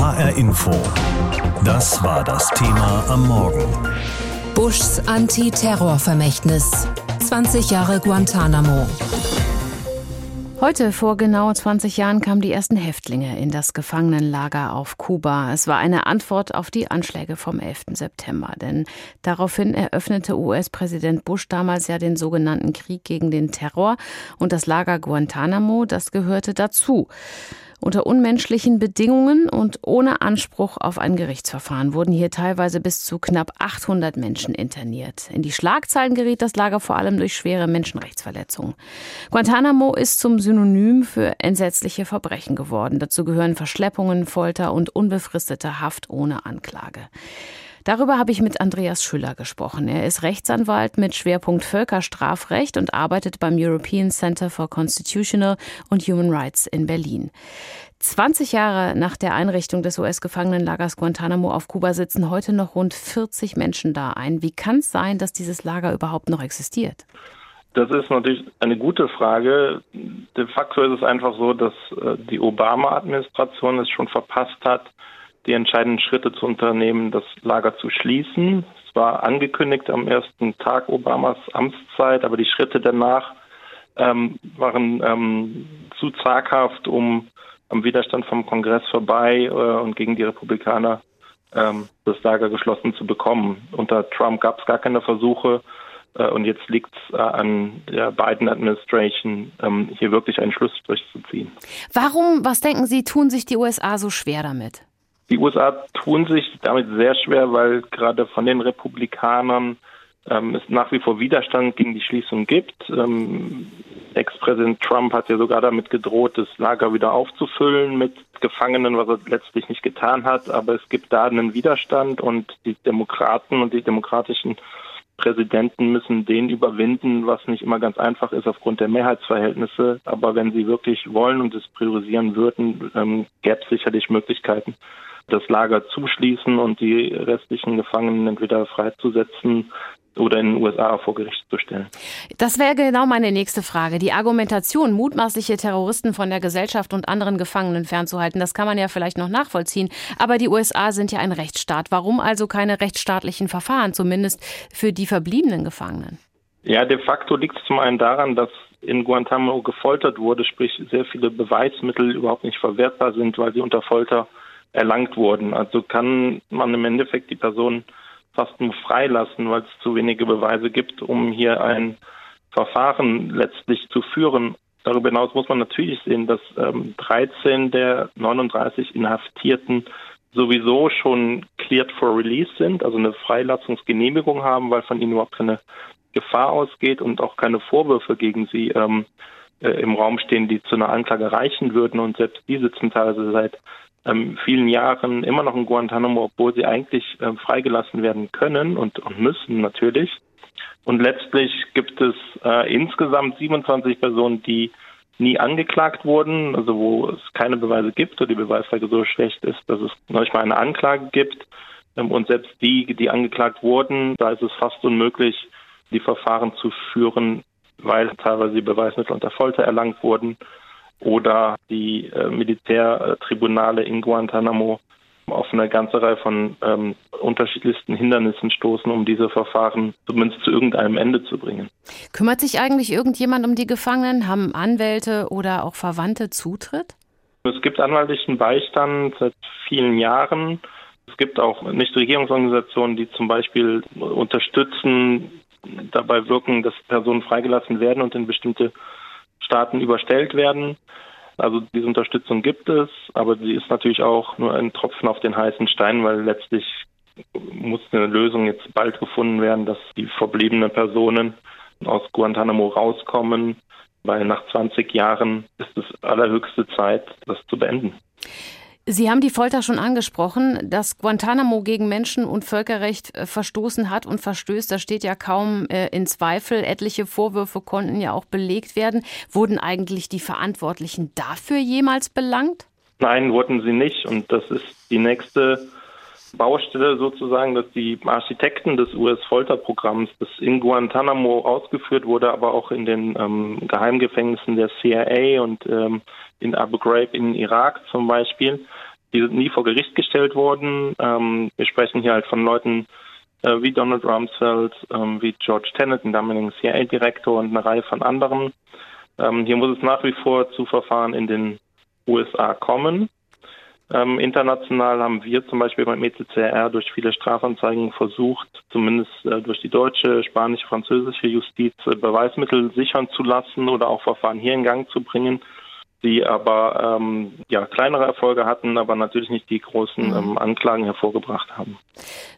HR Info. Das war das Thema am Morgen. Bushs Antiterrorvermächtnis. 20 Jahre Guantanamo. Heute vor genau 20 Jahren kamen die ersten Häftlinge in das Gefangenenlager auf Kuba. Es war eine Antwort auf die Anschläge vom 11. September. Denn daraufhin eröffnete US-Präsident Bush damals ja den sogenannten Krieg gegen den Terror. Und das Lager Guantanamo, das gehörte dazu. Unter unmenschlichen Bedingungen und ohne Anspruch auf ein Gerichtsverfahren wurden hier teilweise bis zu knapp 800 Menschen interniert. In die Schlagzeilen geriet das Lager vor allem durch schwere Menschenrechtsverletzungen. Guantanamo ist zum Synonym für entsetzliche Verbrechen geworden. Dazu gehören Verschleppungen, Folter und unbefristete Haft ohne Anklage. Darüber habe ich mit Andreas Schüller gesprochen. Er ist Rechtsanwalt mit Schwerpunkt Völkerstrafrecht und arbeitet beim European Center for Constitutional and Human Rights in Berlin. 20 Jahre nach der Einrichtung des US-Gefangenenlagers Guantanamo auf Kuba sitzen heute noch rund 40 Menschen da ein. Wie kann es sein, dass dieses Lager überhaupt noch existiert? Das ist natürlich eine gute Frage. De facto ist es einfach so, dass äh, die Obama-Administration es schon verpasst hat, die entscheidenden Schritte zu unternehmen, das Lager zu schließen. Es war angekündigt am ersten Tag Obamas Amtszeit, aber die Schritte danach ähm, waren ähm, zu zaghaft, um am Widerstand vom Kongress vorbei äh, und gegen die Republikaner ähm, das Lager geschlossen zu bekommen. Unter Trump gab es gar keine Versuche äh, und jetzt liegt es äh, an der Biden-Administration, ähm, hier wirklich einen Schluss durchzuziehen. Warum, was denken Sie, tun sich die USA so schwer damit? Die USA tun sich damit sehr schwer, weil gerade von den Republikanern ähm, es nach wie vor Widerstand gegen die Schließung gibt. Ähm, Ex-Präsident Trump hat ja sogar damit gedroht, das Lager wieder aufzufüllen mit Gefangenen, was er letztlich nicht getan hat. Aber es gibt da einen Widerstand und die Demokraten und die demokratischen Präsidenten müssen den überwinden, was nicht immer ganz einfach ist aufgrund der Mehrheitsverhältnisse. Aber wenn sie wirklich wollen und es priorisieren würden, ähm, gäbe es sicherlich Möglichkeiten, das Lager zuschließen und die restlichen Gefangenen entweder freizusetzen oder in den USA vor Gericht zu stellen. Das wäre genau meine nächste Frage. Die Argumentation, mutmaßliche Terroristen von der Gesellschaft und anderen Gefangenen fernzuhalten, das kann man ja vielleicht noch nachvollziehen. Aber die USA sind ja ein Rechtsstaat. Warum also keine rechtsstaatlichen Verfahren, zumindest für die verbliebenen Gefangenen? Ja, de facto liegt es zum einen daran, dass in Guantanamo gefoltert wurde, sprich sehr viele Beweismittel überhaupt nicht verwertbar sind, weil sie unter Folter erlangt wurden. Also kann man im Endeffekt die Person fast nur freilassen, weil es zu wenige Beweise gibt, um hier ein Verfahren letztlich zu führen. Darüber hinaus muss man natürlich sehen, dass ähm, 13 der 39 Inhaftierten sowieso schon cleared for release sind, also eine Freilassungsgenehmigung haben, weil von ihnen überhaupt keine Gefahr ausgeht und auch keine Vorwürfe gegen sie ähm, äh, im Raum stehen, die zu einer Anklage reichen würden. Und selbst die sitzen teilweise seit ähm, vielen Jahren immer noch in Guantanamo, obwohl sie eigentlich äh, freigelassen werden können und, und müssen natürlich. Und letztlich gibt es äh, insgesamt 27 Personen, die nie angeklagt wurden, also wo es keine Beweise gibt oder die Beweislage so schlecht ist, dass es manchmal eine Anklage gibt. Ähm, und selbst die, die angeklagt wurden, da ist es fast unmöglich, die Verfahren zu führen, weil teilweise die Beweismittel unter Folter erlangt wurden oder die äh, Militärtribunale in Guantanamo auf eine ganze Reihe von ähm, unterschiedlichsten Hindernissen stoßen, um diese Verfahren zumindest zu irgendeinem Ende zu bringen. Kümmert sich eigentlich irgendjemand um die Gefangenen? Haben Anwälte oder auch Verwandte Zutritt? Es gibt anwaltlichen Beistand seit vielen Jahren. Es gibt auch Nichtregierungsorganisationen, die zum Beispiel unterstützen, dabei wirken, dass Personen freigelassen werden und in bestimmte Staaten überstellt werden. Also diese Unterstützung gibt es, aber sie ist natürlich auch nur ein Tropfen auf den heißen Stein, weil letztlich muss eine Lösung jetzt bald gefunden werden, dass die verbliebenen Personen aus Guantanamo rauskommen, weil nach 20 Jahren ist es allerhöchste Zeit, das zu beenden. Sie haben die Folter schon angesprochen, dass Guantanamo gegen Menschen- und Völkerrecht äh, verstoßen hat und verstößt. Das steht ja kaum äh, in Zweifel. Etliche Vorwürfe konnten ja auch belegt werden. Wurden eigentlich die Verantwortlichen dafür jemals belangt? Nein, wurden sie nicht. Und das ist die nächste Baustelle sozusagen, dass die Architekten des US-Folterprogramms, das in Guantanamo ausgeführt wurde, aber auch in den ähm, Geheimgefängnissen der CIA und ähm, in Abu Ghraib in Irak zum Beispiel, die sind nie vor Gericht gestellt worden. Ähm, wir sprechen hier halt von Leuten äh, wie Donald Rumsfeld, ähm, wie George Tenet, den damaligen CIA-Direktor und eine Reihe von anderen. Ähm, hier muss es nach wie vor zu Verfahren in den USA kommen. Ähm, international haben wir zum Beispiel beim ECCR durch viele Strafanzeigen versucht, zumindest äh, durch die deutsche, spanische, französische Justiz äh, Beweismittel sichern zu lassen oder auch Verfahren hier in Gang zu bringen, die aber ähm, ja kleinere Erfolge hatten, aber natürlich nicht die großen mhm. ähm, Anklagen hervorgebracht haben.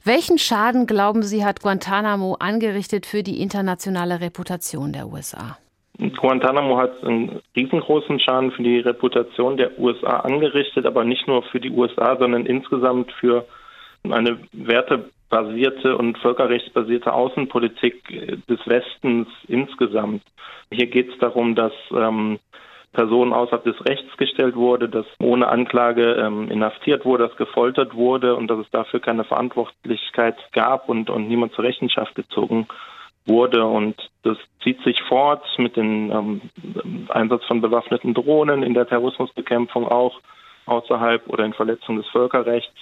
Welchen Schaden glauben Sie hat Guantanamo angerichtet für die internationale Reputation der USA? Guantanamo hat einen riesengroßen Schaden für die Reputation der USA angerichtet, aber nicht nur für die USA, sondern insgesamt für eine wertebasierte und völkerrechtsbasierte Außenpolitik des Westens insgesamt. Hier geht es darum, dass ähm, Personen außerhalb des Rechts gestellt wurde, dass ohne Anklage ähm, inhaftiert wurde, dass gefoltert wurde und dass es dafür keine Verantwortlichkeit gab und, und niemand zur Rechenschaft gezogen wurde. Und das zieht sich fort mit dem ähm, Einsatz von bewaffneten Drohnen in der Terrorismusbekämpfung auch außerhalb oder in Verletzung des Völkerrechts.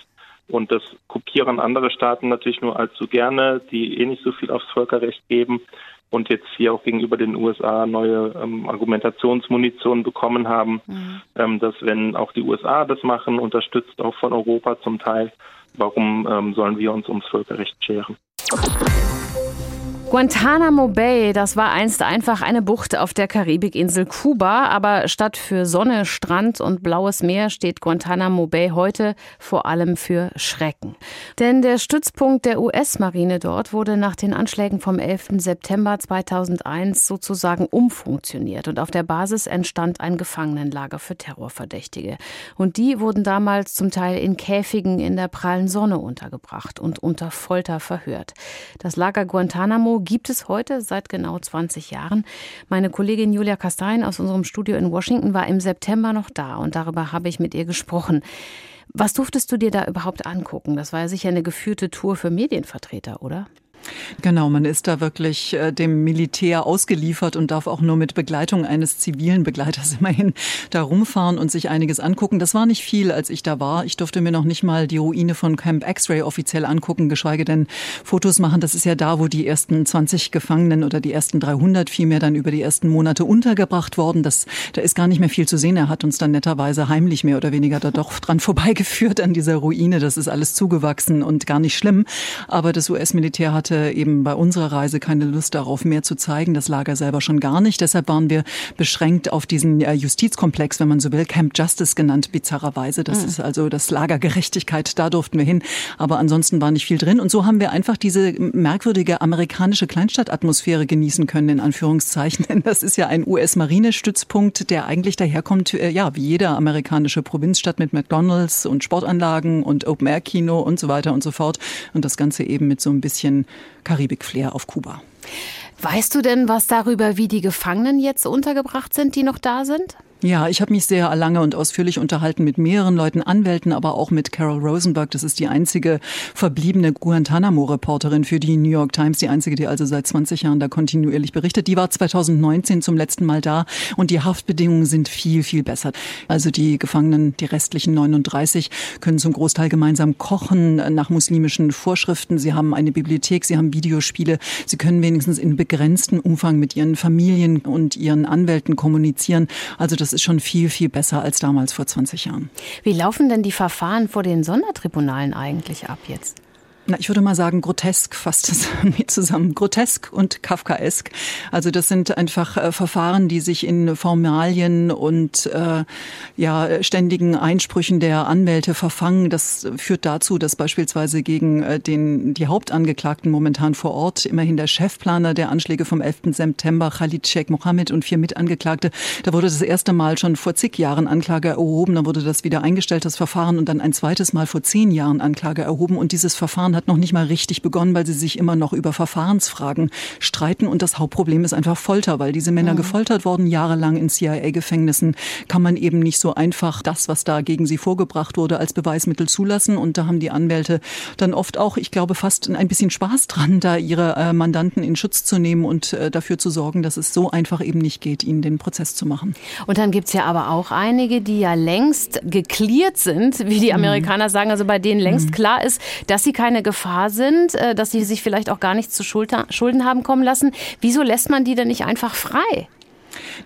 Und das kopieren andere Staaten natürlich nur allzu gerne, die eh nicht so viel aufs Völkerrecht geben und jetzt hier auch gegenüber den USA neue ähm, Argumentationsmunition bekommen haben, mhm. ähm, dass wenn auch die USA das machen, unterstützt auch von Europa zum Teil, warum ähm, sollen wir uns ums Völkerrecht scheren? Guantanamo Bay, das war einst einfach eine Bucht auf der Karibikinsel Kuba, aber statt für Sonne, Strand und blaues Meer steht Guantanamo Bay heute vor allem für Schrecken. Denn der Stützpunkt der US-Marine dort wurde nach den Anschlägen vom 11. September 2001 sozusagen umfunktioniert und auf der Basis entstand ein Gefangenenlager für Terrorverdächtige. Und die wurden damals zum Teil in Käfigen in der prallen Sonne untergebracht und unter Folter verhört. Das Lager Guantanamo gibt es heute seit genau 20 Jahren. Meine Kollegin Julia Kastein aus unserem Studio in Washington war im September noch da und darüber habe ich mit ihr gesprochen. Was durftest du dir da überhaupt angucken? Das war ja sicher eine geführte Tour für Medienvertreter, oder? Genau, man ist da wirklich äh, dem Militär ausgeliefert und darf auch nur mit Begleitung eines zivilen Begleiters immerhin da rumfahren und sich einiges angucken. Das war nicht viel, als ich da war. Ich durfte mir noch nicht mal die Ruine von Camp X-Ray offiziell angucken, geschweige denn Fotos machen. Das ist ja da, wo die ersten 20 Gefangenen oder die ersten 300 vielmehr dann über die ersten Monate untergebracht worden. Das, da ist gar nicht mehr viel zu sehen. Er hat uns dann netterweise heimlich mehr oder weniger da doch dran vorbeigeführt an dieser Ruine. Das ist alles zugewachsen und gar nicht schlimm. Aber das US-Militär hat hatte eben bei unserer Reise keine Lust darauf, mehr zu zeigen. Das Lager selber schon gar nicht. Deshalb waren wir beschränkt auf diesen äh, Justizkomplex, wenn man so will, Camp Justice genannt, bizarrerweise. Das mhm. ist also das Lager Gerechtigkeit. Da durften wir hin. Aber ansonsten war nicht viel drin. Und so haben wir einfach diese merkwürdige amerikanische Kleinstadtatmosphäre genießen können, in Anführungszeichen. Denn das ist ja ein US-Marinestützpunkt, der eigentlich daherkommt, äh, ja, wie jeder amerikanische Provinzstadt mit McDonalds und Sportanlagen und Open-Air-Kino und so weiter und so fort. Und das Ganze eben mit so ein bisschen Karibik-Flair auf Kuba. Weißt du denn was darüber, wie die Gefangenen jetzt untergebracht sind, die noch da sind? Ja, ich habe mich sehr lange und ausführlich unterhalten mit mehreren Leuten, Anwälten, aber auch mit Carol Rosenberg. Das ist die einzige verbliebene Guantanamo-Reporterin für die New York Times, die einzige, die also seit 20 Jahren da kontinuierlich berichtet. Die war 2019 zum letzten Mal da und die Haftbedingungen sind viel, viel besser. Also die Gefangenen, die restlichen 39, können zum Großteil gemeinsam kochen nach muslimischen Vorschriften. Sie haben eine Bibliothek, sie haben Videospiele. Sie können wenigstens in begrenztem Umfang mit ihren Familien und ihren Anwälten kommunizieren. Also das das ist schon viel, viel besser als damals vor 20 Jahren. Wie laufen denn die Verfahren vor den Sondertribunalen eigentlich ab jetzt? Na, ich würde mal sagen, grotesk fasst es mit zusammen. Grotesk und Kafkaesk. Also das sind einfach äh, Verfahren, die sich in Formalien und äh, ja, ständigen Einsprüchen der Anwälte verfangen. Das führt dazu, dass beispielsweise gegen äh, den, die Hauptangeklagten momentan vor Ort, immerhin der Chefplaner der Anschläge vom 11. September, Khalid Sheikh Mohammed und vier Mitangeklagte, da wurde das erste Mal schon vor zig Jahren Anklage erhoben, dann wurde das wieder eingestellt, das Verfahren, und dann ein zweites Mal vor zehn Jahren Anklage erhoben. Und dieses Verfahren Verfahren hat noch nicht mal richtig begonnen, weil sie sich immer noch über Verfahrensfragen streiten. Und das Hauptproblem ist einfach Folter, weil diese Männer mhm. gefoltert wurden jahrelang in CIA-Gefängnissen, kann man eben nicht so einfach das, was da gegen sie vorgebracht wurde, als Beweismittel zulassen. Und da haben die Anwälte dann oft auch, ich glaube, fast ein bisschen Spaß dran, da ihre äh, Mandanten in Schutz zu nehmen und äh, dafür zu sorgen, dass es so einfach eben nicht geht, ihnen den Prozess zu machen. Und dann gibt es ja aber auch einige, die ja längst geklärt sind, wie die mhm. Amerikaner mhm. sagen, also bei denen längst mhm. klar ist, dass sie keine Gefahr sind, äh, dass sie sich vielleicht auch gar nichts zu Schulden haben kommen lassen. Wieso lässt man die denn nicht einfach frei?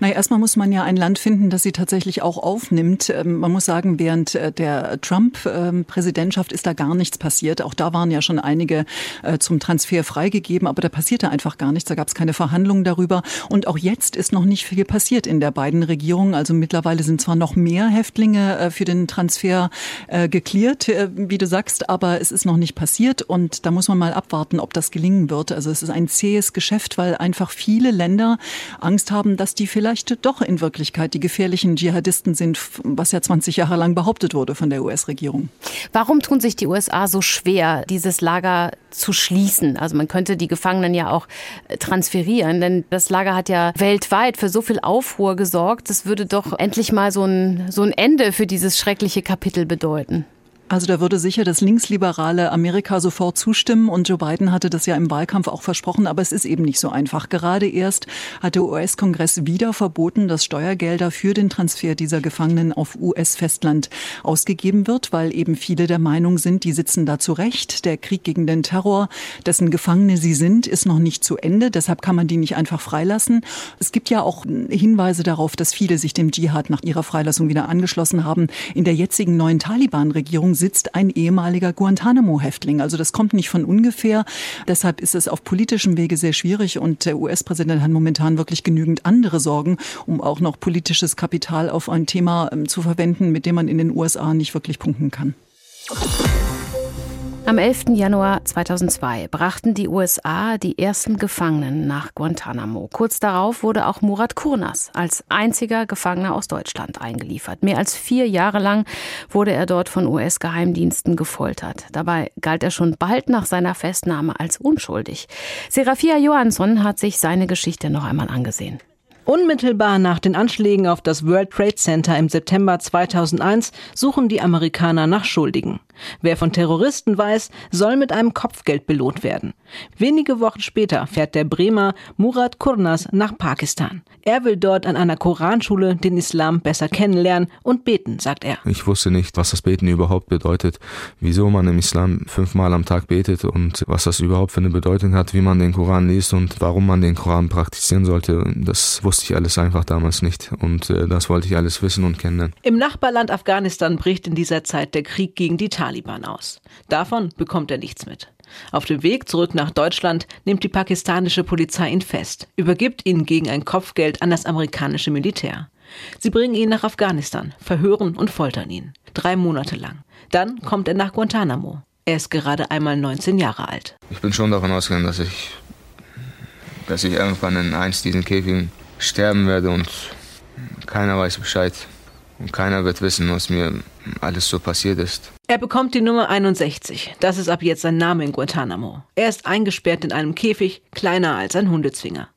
Naja, erstmal muss man ja ein Land finden, das sie tatsächlich auch aufnimmt. Ähm, man muss sagen, während äh, der Trump-Präsidentschaft ist da gar nichts passiert. Auch da waren ja schon einige äh, zum Transfer freigegeben, aber da passierte einfach gar nichts. Da gab es keine Verhandlungen darüber. Und auch jetzt ist noch nicht viel passiert in der beiden Regierungen. Also mittlerweile sind zwar noch mehr Häftlinge äh, für den Transfer geklärt, wie du sagst, aber es ist noch nicht passiert. Und da muss man mal abwarten, ob das gelingen wird. Also es ist ein zähes Geschäft, weil einfach viele Länder Angst haben, dass die vielleicht doch in Wirklichkeit die gefährlichen Dschihadisten sind, was ja 20 Jahre lang behauptet wurde von der US-Regierung. Warum tun sich die USA so schwer, dieses Lager zu schließen? Also man könnte die Gefangenen ja auch äh, transferieren, denn das Lager hat ja weltweit für so viel Aufruhr gesorgt. Das würde doch endlich mal so ein, so ein Ende für dieses schreckliche Kapitel bedeuten. Also da würde sicher das linksliberale Amerika sofort zustimmen und Joe Biden hatte das ja im Wahlkampf auch versprochen, aber es ist eben nicht so einfach. Gerade erst hat der US-Kongress wieder verboten, dass Steuergelder für den Transfer dieser Gefangenen auf US-Festland ausgegeben wird, weil eben viele der Meinung sind, die sitzen da zurecht. Der Krieg gegen den Terror, dessen Gefangene sie sind, ist noch nicht zu Ende. Deshalb kann man die nicht einfach freilassen. Es gibt ja auch Hinweise darauf, dass viele sich dem Dschihad nach ihrer Freilassung wieder angeschlossen haben. In der jetzigen neuen Taliban-Regierung sitzt ein ehemaliger Guantanamo-Häftling. Also das kommt nicht von ungefähr. Deshalb ist es auf politischem Wege sehr schwierig und der US-Präsident hat momentan wirklich genügend andere Sorgen, um auch noch politisches Kapital auf ein Thema ähm, zu verwenden, mit dem man in den USA nicht wirklich punkten kann. Am 11. Januar 2002 brachten die USA die ersten Gefangenen nach Guantanamo. Kurz darauf wurde auch Murat Kurnas als einziger Gefangener aus Deutschland eingeliefert. Mehr als vier Jahre lang wurde er dort von US-Geheimdiensten gefoltert. Dabei galt er schon bald nach seiner Festnahme als unschuldig. Serafia Johansson hat sich seine Geschichte noch einmal angesehen. Unmittelbar nach den Anschlägen auf das World Trade Center im September 2001 suchen die Amerikaner nach Schuldigen. Wer von Terroristen weiß, soll mit einem Kopfgeld belohnt werden. Wenige Wochen später fährt der Bremer Murat Kurnas nach Pakistan. Er will dort an einer Koranschule den Islam besser kennenlernen und beten, sagt er. Ich wusste nicht, was das Beten überhaupt bedeutet, wieso man im Islam fünfmal am Tag betet und was das überhaupt für eine Bedeutung hat, wie man den Koran liest und warum man den Koran praktizieren sollte. Das wusste ich alles einfach damals nicht und äh, das wollte ich alles wissen und kennen. Im Nachbarland Afghanistan bricht in dieser Zeit der Krieg gegen die Taliban aus. Davon bekommt er nichts mit. Auf dem Weg zurück nach Deutschland nimmt die pakistanische Polizei ihn fest, übergibt ihn gegen ein Kopfgeld an das amerikanische Militär. Sie bringen ihn nach Afghanistan, verhören und foltern ihn. Drei Monate lang. Dann kommt er nach Guantanamo. Er ist gerade einmal 19 Jahre alt. Ich bin schon davon ausgegangen, dass ich, dass ich irgendwann in eins diesen Käfigen sterben werde und keiner weiß Bescheid. Und keiner wird wissen, was mir alles so passiert ist. Er bekommt die Nummer 61. Das ist ab jetzt sein Name in Guantanamo. Er ist eingesperrt in einem Käfig, kleiner als ein Hundezwinger.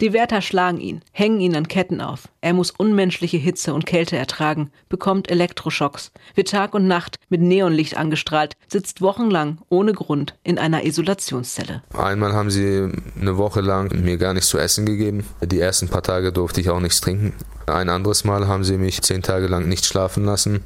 Die Wärter schlagen ihn, hängen ihn an Ketten auf. Er muss unmenschliche Hitze und Kälte ertragen, bekommt Elektroschocks, wird Tag und Nacht mit Neonlicht angestrahlt, sitzt wochenlang ohne Grund in einer Isolationszelle. Einmal haben sie eine Woche lang mir gar nichts zu essen gegeben. Die ersten paar Tage durfte ich auch nichts trinken. Ein anderes Mal haben sie mich zehn Tage lang nicht schlafen lassen.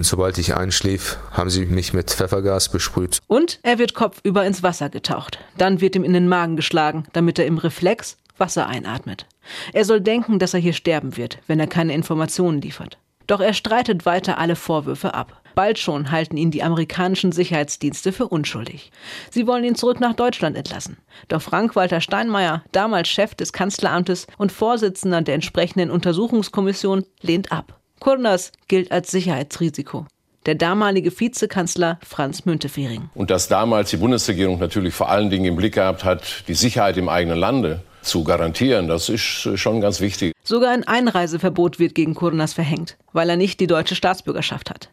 Sobald ich einschlief, haben sie mich mit Pfeffergas besprüht. Und er wird kopfüber ins Wasser getaucht. Dann wird ihm in den Magen geschlagen, damit er im Reflex Wasser einatmet. Er soll denken, dass er hier sterben wird, wenn er keine Informationen liefert. Doch er streitet weiter alle Vorwürfe ab. Bald schon halten ihn die amerikanischen Sicherheitsdienste für unschuldig. Sie wollen ihn zurück nach Deutschland entlassen. Doch Frank-Walter Steinmeier, damals Chef des Kanzleramtes und Vorsitzender der entsprechenden Untersuchungskommission, lehnt ab. Kurnas gilt als Sicherheitsrisiko der damalige Vizekanzler Franz Müntefering. Und dass damals die Bundesregierung natürlich vor allen Dingen im Blick gehabt hat, die Sicherheit im eigenen Lande zu garantieren. Das ist schon ganz wichtig. Sogar ein Einreiseverbot wird gegen Kurnas verhängt, weil er nicht die deutsche Staatsbürgerschaft hat.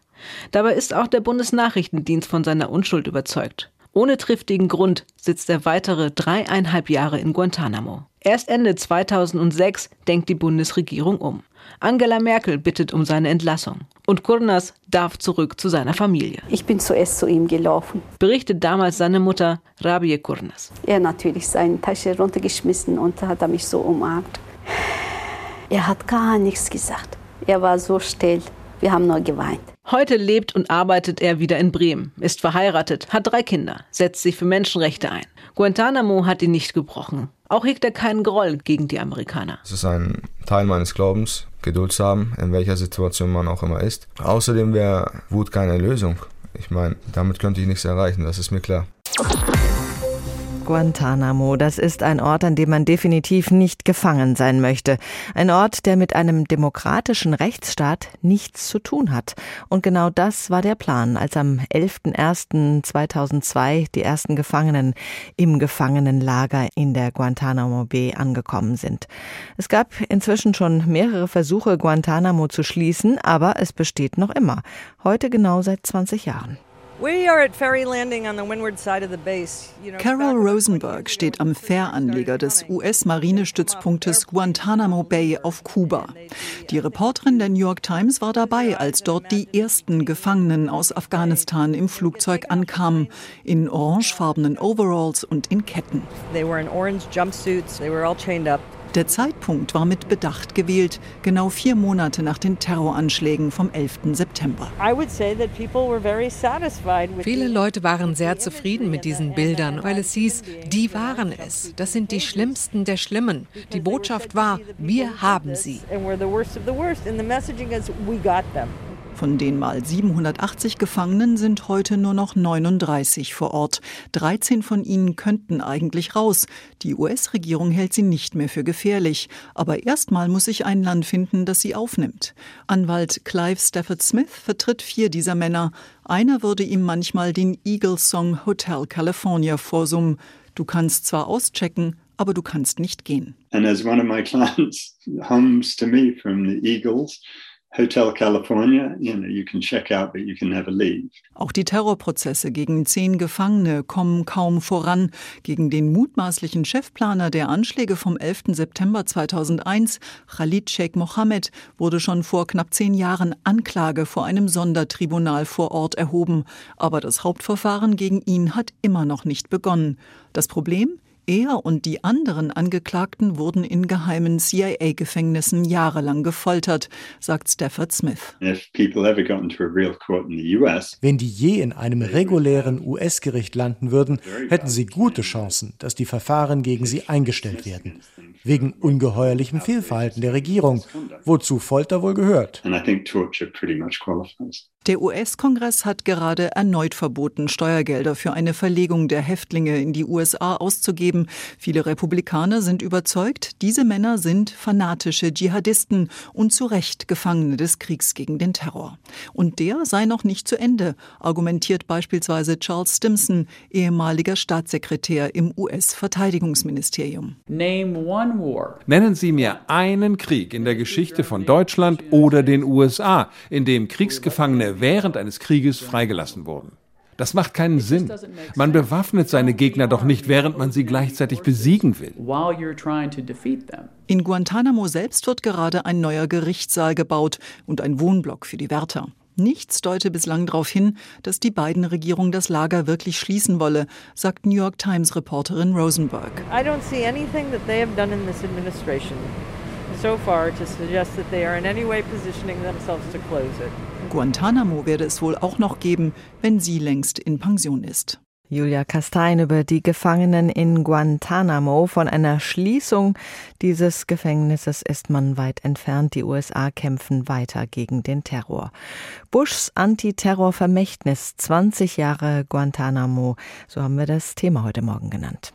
Dabei ist auch der Bundesnachrichtendienst von seiner Unschuld überzeugt. Ohne triftigen Grund sitzt er weitere dreieinhalb Jahre in Guantanamo. Erst Ende 2006 denkt die Bundesregierung um. Angela Merkel bittet um seine Entlassung. Und Kurnas darf zurück zu seiner Familie. Ich bin zuerst zu ihm gelaufen. Berichtet damals seine Mutter Rabie Kurnas. Er natürlich seine Tasche runtergeschmissen und hat mich so umarmt. Er hat gar nichts gesagt. Er war so still. Wir haben nur geweint. Heute lebt und arbeitet er wieder in Bremen, ist verheiratet, hat drei Kinder, setzt sich für Menschenrechte ein. Guantanamo hat ihn nicht gebrochen. Auch hegt er keinen Groll gegen die Amerikaner. Es ist ein Teil meines Glaubens, Geduld zu haben, in welcher Situation man auch immer ist. Außerdem wäre Wut keine Lösung. Ich meine, damit könnte ich nichts erreichen, das ist mir klar. Guantanamo, das ist ein Ort, an dem man definitiv nicht gefangen sein möchte. Ein Ort, der mit einem demokratischen Rechtsstaat nichts zu tun hat. Und genau das war der Plan, als am 11.01.2002 die ersten Gefangenen im Gefangenenlager in der Guantanamo Bay angekommen sind. Es gab inzwischen schon mehrere Versuche, Guantanamo zu schließen, aber es besteht noch immer. Heute genau seit 20 Jahren. Carol Rosenberg steht am Fähranleger des US-Marinestützpunktes Guantanamo Bay auf Kuba. Die Reporterin der New York Times war dabei, als dort die ersten Gefangenen aus Afghanistan im Flugzeug ankamen, in orangefarbenen Overalls und in Ketten. They were in orange jumpsuits, they were all chained up. Der Zeitpunkt war mit Bedacht gewählt, genau vier Monate nach den Terroranschlägen vom 11. September. Viele Leute waren sehr zufrieden mit diesen Bildern, weil es hieß, die waren es. Das sind die Schlimmsten der Schlimmen. Die Botschaft war, wir haben sie. Von den mal 780 Gefangenen sind heute nur noch 39 vor Ort. 13 von ihnen könnten eigentlich raus. Die US-Regierung hält sie nicht mehr für gefährlich. Aber erstmal muss sich ein Land finden, das sie aufnimmt. Anwalt Clive Stafford Smith vertritt vier dieser Männer. Einer würde ihm manchmal den Eagle-Song Hotel California vorsummen. Du kannst zwar auschecken, aber du kannst nicht gehen. And as one of my clients hums to me from the Eagles, Hotel California, you know, you can check out, but you can never leave. Auch die Terrorprozesse gegen zehn Gefangene kommen kaum voran. Gegen den mutmaßlichen Chefplaner der Anschläge vom 11. September 2001, Khalid Sheikh Mohammed, wurde schon vor knapp zehn Jahren Anklage vor einem Sondertribunal vor Ort erhoben. Aber das Hauptverfahren gegen ihn hat immer noch nicht begonnen. Das Problem? Er und die anderen Angeklagten wurden in geheimen CIA-Gefängnissen jahrelang gefoltert, sagt Stafford Smith. Wenn die je in einem regulären US-Gericht landen würden, hätten sie gute Chancen, dass die Verfahren gegen sie eingestellt werden. Wegen ungeheuerlichem Fehlverhalten der Regierung, wozu Folter wohl gehört. Der US-Kongress hat gerade erneut verboten, Steuergelder für eine Verlegung der Häftlinge in die USA auszugeben. Viele Republikaner sind überzeugt, diese Männer sind fanatische Dschihadisten und zu Recht Gefangene des Kriegs gegen den Terror. Und der sei noch nicht zu Ende, argumentiert beispielsweise Charles Stimson, ehemaliger Staatssekretär im US-Verteidigungsministerium. Nennen Sie mir einen Krieg in der Geschichte von Deutschland oder den USA, in dem Kriegsgefangene während eines Krieges freigelassen wurden. Das macht keinen Sinn. Man bewaffnet seine Gegner doch nicht, während man sie gleichzeitig besiegen will. In Guantanamo selbst wird gerade ein neuer Gerichtssaal gebaut und ein Wohnblock für die Wärter. Nichts deute bislang darauf hin, dass die beiden Regierung das Lager wirklich schließen wolle, sagt New York Times Reporterin Rosenberg. I don't see anything that they have done in this administration so far to suggest that they are in any way positioning themselves to close it. Guantanamo werde es wohl auch noch geben, wenn sie längst in Pension ist. Julia Kastein über die Gefangenen in Guantanamo. Von einer Schließung dieses Gefängnisses ist man weit entfernt. Die USA kämpfen weiter gegen den Terror. Bushs Antiterrorvermächtnis 20 Jahre Guantanamo. So haben wir das Thema heute Morgen genannt.